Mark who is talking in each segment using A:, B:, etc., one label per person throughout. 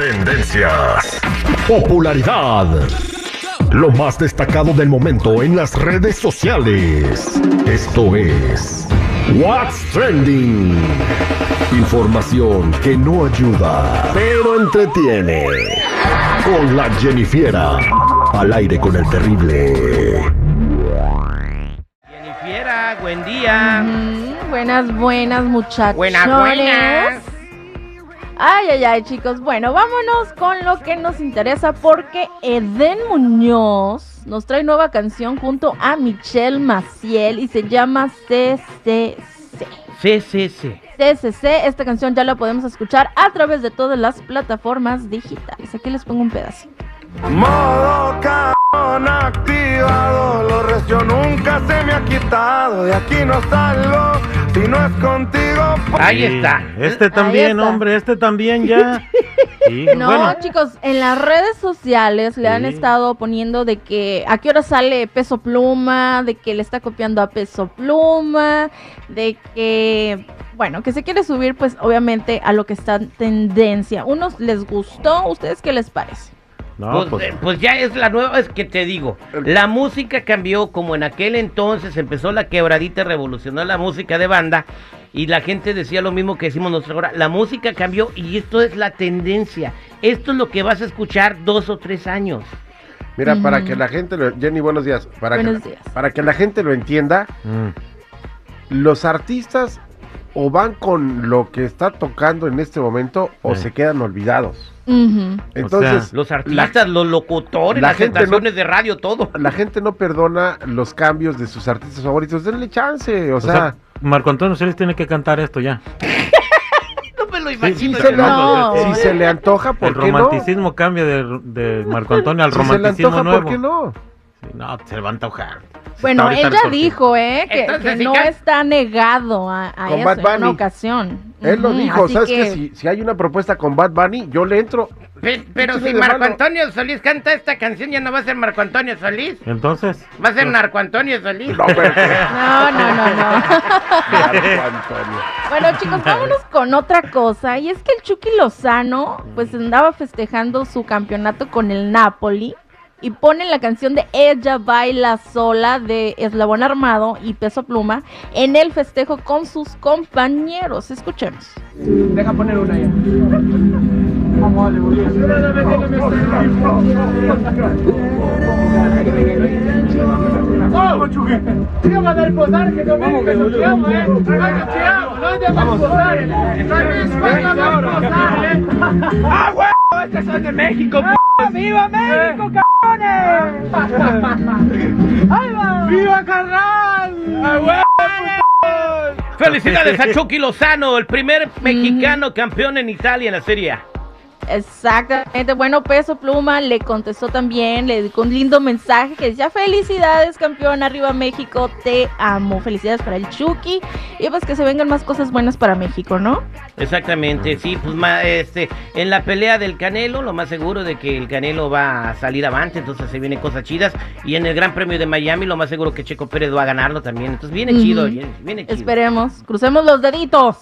A: Tendencias. Popularidad. Lo más destacado del momento en las redes sociales. Esto es What's Trending. Información que no ayuda, pero entretiene. Con la Jennifiera. Al aire con el terrible.
B: Jennifiera, buen día.
C: Mm, buenas, buenas muchachos.
B: Buenas, buenas.
C: Ay, ay, ay, chicos. Bueno, vámonos con lo que nos interesa porque Eden Muñoz nos trae nueva canción junto a Michelle Maciel y se llama CCC.
B: CCC.
C: CCC, esta canción ya la podemos escuchar a través de todas las plataformas digitales. Aquí les pongo un pedazo.
D: Modo cabrón activado, lo recio nunca se me ha quitado. De aquí no salgo si no es contigo.
B: Ahí está.
E: Este también,
C: está.
E: hombre, este también ya. Sí,
C: No,
E: bueno,
C: chicos, en las redes sociales le han estado poniendo de que a qué hora sale Peso Pluma, de que le está copiando a Peso Pluma, de que, bueno, que se quiere subir pues obviamente a lo que está en tendencia. Unos les gustó, ¿ustedes qué les parece?
E: No,
B: pues,
E: pues,
B: eh, pues ya es la nueva, es que te digo, la música cambió como en aquel entonces empezó la quebradita, revolucionó la música de banda y la gente decía lo mismo que decimos nosotros ahora, la música cambió y esto es la tendencia, esto es lo que vas a escuchar dos o tres años.
F: Mira, para que la gente lo... Jenny, buenos días. Para
C: Buenos
F: que,
C: días.
F: Para que la gente lo entienda,
E: mm,
F: los artistas o van con lo que está tocando en este momento o
E: Sí.
F: se quedan olvidados. Entonces,
B: Los artistas, los locutores,
F: la
B: las
F: gente no-
B: estaciones de radio, todo.
F: la gente no perdona los cambios de sus artistas favoritos. Denle chance, o,
E: o
F: sea,
E: sea, Marco Antonio Celis tiene que cantar esto ya.
B: No me lo
F: si,
B: imagino.
F: se le,
C: No.
F: si se le antoja,
E: El
F: ¿por qué no?
E: romanticismo cambia de, de Marco Antonio al
F: Si se le
E: romanticismo
F: antoja,
E: nuevo.
F: ¿por qué no?
E: No, se le va a antojar.
C: Bueno, ella dijo, ¿eh? Que,
B: Entonces,
C: que
B: si
C: no está negado a, a
F: Con
C: eso
F: Bad
C: en una
F: Bunny.
C: ocasión.
F: Él lo dijo,
C: así
F: ¿sabes
C: que-
F: qué? Si, si hay una propuesta con Bad Bunny, yo le entro.
B: Pe- Pero
F: ¿Qué
B: si Marco
F: malo?
B: Antonio Solís canta esta canción, ya no va a ser Marco Antonio Solís,
E: Entonces,
B: va a ser Narco Antonio Solís.
F: No, pero-
C: No, no, no, no.
F: Marco Antonio.
C: Bueno, chicos, vámonos con otra cosa. Y es que el Chucky Lozano, pues andaba festejando su campeonato con el Napoli. Y ponen la canción de Ella Baila Sola de Eslabón Armado y Peso Pluma en el festejo con sus compañeros. Escuchemos.
G: Deja poner una ya. Eh. Posar, eh. ¡Ah, huevo! Estos son de México, ¡Viva México! ¡Ahí va! ¡Viva carnal! ¡Ah, huevo!
B: Felicidades a Chucky Lozano, el primer mexicano campeón en Italia en la Serie A.
C: Exactamente. Bueno, Peso Pluma le contestó también, le dedicó un lindo mensaje que decía felicidades campeón, arriba México, te amo. Felicidades para el Chucky y pues que se vengan más cosas buenas para México, ¿no?
B: Exactamente, sí, pues este, en la pelea del Canelo, lo más seguro de que el Canelo va a salir avante, entonces se vienen cosas chidas. Y en el Gran Premio de Miami, lo más seguro que Checo Pérez va a ganarlo también. Entonces viene chido, viene, viene chido.
C: Esperemos, crucemos los deditos.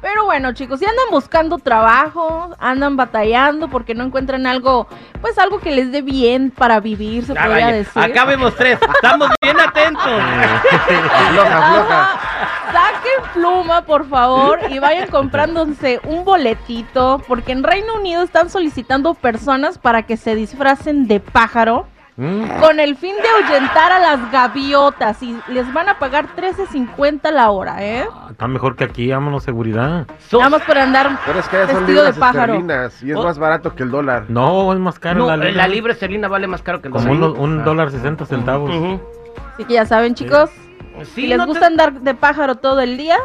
C: Pero bueno, chicos, si andan buscando trabajo, andan batallando porque no encuentran algo, pues algo que les dé bien para vivir, se
B: Ah,
C: podría
B: vaya,
C: decir.
B: Acá vemos tres. Estamos bien atentos.
F: Afloja, afloja.
C: Saquen pluma, por favor, y vayan comprándose un boletito, porque en Reino Unido están solicitando personas para que se disfracen de pájaro
E: Mm.
C: con el fin de ahuyentar a las gaviotas y les van a pagar 13.50 la hora, ¿eh?
E: Está mejor que aquí, vámonos seguridad.
C: Más por andar
F: Pero es que ya son
C: vestido de
F: libras
C: pájaro.
F: esterlinas y es
B: Oh.
F: más barato que el dólar.
E: No, es más caro
B: no,
E: la
B: la,
E: libra.
B: libra esterlina vale más caro que el
E: Como
B: dólar.
E: un dólar sesenta centavos.
B: Ujú.
C: Así que ya saben, chicos,
B: Sí,
C: si les
B: no te-
C: gusta andar de pájaro todo el día,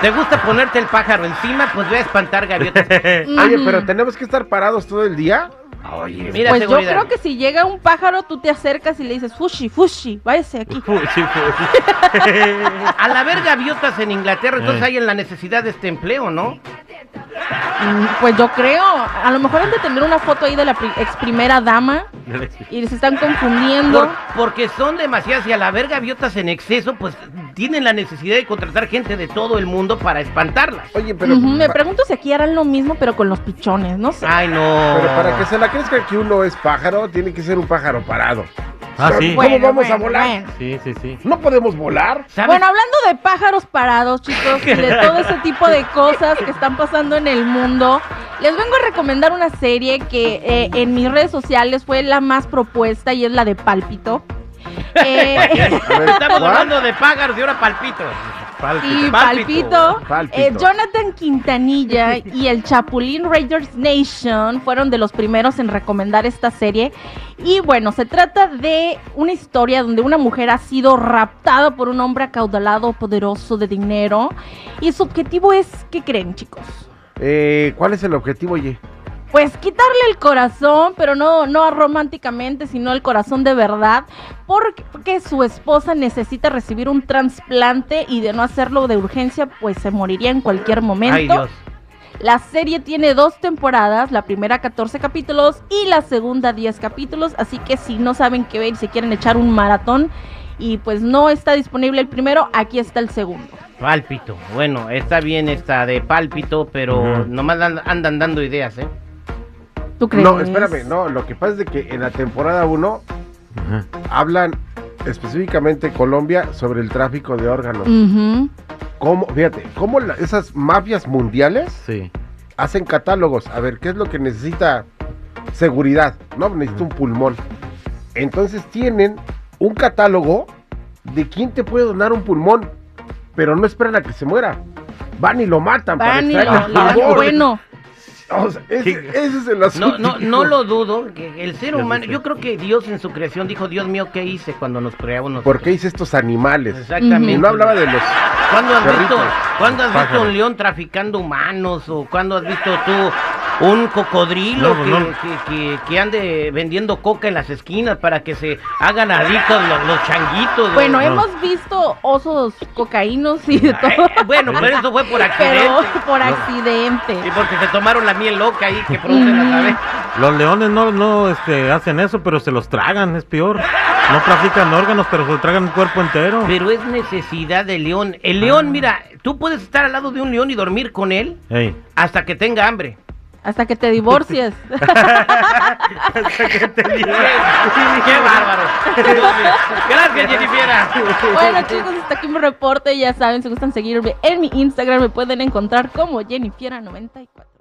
B: ¿Te gusta ponerte el pájaro encima? Pues ve a espantar gaviotas.
F: Oye, pero tenemos que estar parados todo el día.
B: Oye, mira,
C: pues yo creo que si llega un pájaro, tú te acercas y le dices, fushi, fushi, váyase aquí.
E: Fu- sí, fu-
B: Al haber gaviotas en Inglaterra, entonces
E: Eh.
B: hay en la necesidad de este empleo, ¿no?
C: Mm, Pues yo creo, a lo mejor han de tener una foto ahí de la pri- ex primera dama y se están confundiendo.
B: Por- porque son demasiadas y al haber gaviotas en exceso, pues tienen la necesidad de contratar gente de todo el mundo para espantarlas.
F: Oye, pero,
C: me pregunto si aquí harán lo mismo, pero con los pichones, no sé.
B: Ay, no.
F: pero para que se la crezca que uno es pájaro, tiene que ser un pájaro parado.
E: Ah, sí.
F: ¿Cómo vamos a volar?
C: bueno.
E: Sí, sí, sí.
F: No podemos volar.
B: ¿Sabes?
C: Bueno, hablando de pájaros parados, chicos, y de todo ese tipo de cosas que están pasando en el mundo, les vengo a recomendar una serie que eh, en mis redes sociales fue la más propuesta y es la de Pálpito. Eh,
B: Estamos
F: ¿cuál?
B: hablando de pájaros y ahora palpito.
C: y. Palpito,
F: Pálpito.
C: eh, Jonathan Quintanilla y el Chapulín Raiders Nation fueron de los primeros en recomendar esta serie. Y bueno, se trata de una historia donde una mujer ha sido raptada por un hombre acaudalado, poderoso de dinero. Y su objetivo es, ¿qué creen chicos?
F: Eh, ¿Cuál es el objetivo, oye?
C: Pues quitarle el corazón, pero no, no románticamente, sino el corazón de verdad, porque, porque su esposa necesita recibir un trasplante y de no hacerlo de urgencia, pues se moriría en cualquier momento.
B: Ay, Dios.
C: La serie tiene dos temporadas, la primera 14 capítulos y la segunda 10 capítulos, así que si no saben qué ver y si quieren echar un maratón y pues no está disponible el primero, aquí está el segundo.
B: Pálpito. Bueno, está bien esta de pálpito, pero nomás and- andan dando ideas, ¿eh?
C: ¿Tú crees?
F: No, espérame, no, lo que pasa es de que en la temporada 1
E: Ajá.
F: hablan específicamente Colombia sobre el tráfico de órganos.
C: Ujú.
F: ¿Cómo, fíjate, cómo la- esas mafias mundiales
E: Sí.
F: hacen catálogos? A ver, ¿qué es lo que necesita seguridad? No, necesita un pulmón. Entonces tienen un catálogo de quién te puede donar un pulmón, pero no esperan a que se muera. Van y lo matan para
C: Van y lo-
F: el
C: le dan
F: pulmón.
C: bueno.
F: O sea, ese, ese es el
B: No,
F: asunto.
B: no, no lo dudo, que el ser humano, yo creo que Dios en su creación dijo, Dios mío, ¿qué hice cuando nos creamos nosotros?
F: ¿Por qué hice estos animales?
B: Exactamente.
F: Y no hablaba de los...
B: ¿Cuándo has
F: Perritos.
B: visto, ¿cuándo has visto un león traficando humanos? ¿O cuándo has visto tú un cocodrilo
E: No,
B: que,
E: no.
B: que- que- que ande vendiendo coca en las esquinas para que se hagan adictos los, los changuitos?
C: Bueno,
B: ¿no?
C: hemos visto osos cocaínos y de
B: Eh,
C: todo,
B: bueno, pero eso fue por accidente.
C: pero por accidente.
B: Y porque se tomaron la miel loca ahí que producen las aves.
E: Los leones no, no este, hacen eso, pero se los tragan, es peor. No trafican órganos, pero se tragan el cuerpo entero.
B: Pero es necesidad del león. El león, mira, tú puedes estar al lado de un león y dormir con él
E: Ey.
B: hasta que tenga hambre.
C: Hasta que te divorcies.
B: ¡Qué bárbaro! Gracias, Jennifiera.
C: bueno, chicos, hasta aquí mi reporte. Ya saben, si gustan seguirme en mi Instagram, me pueden encontrar como Jennifiera94.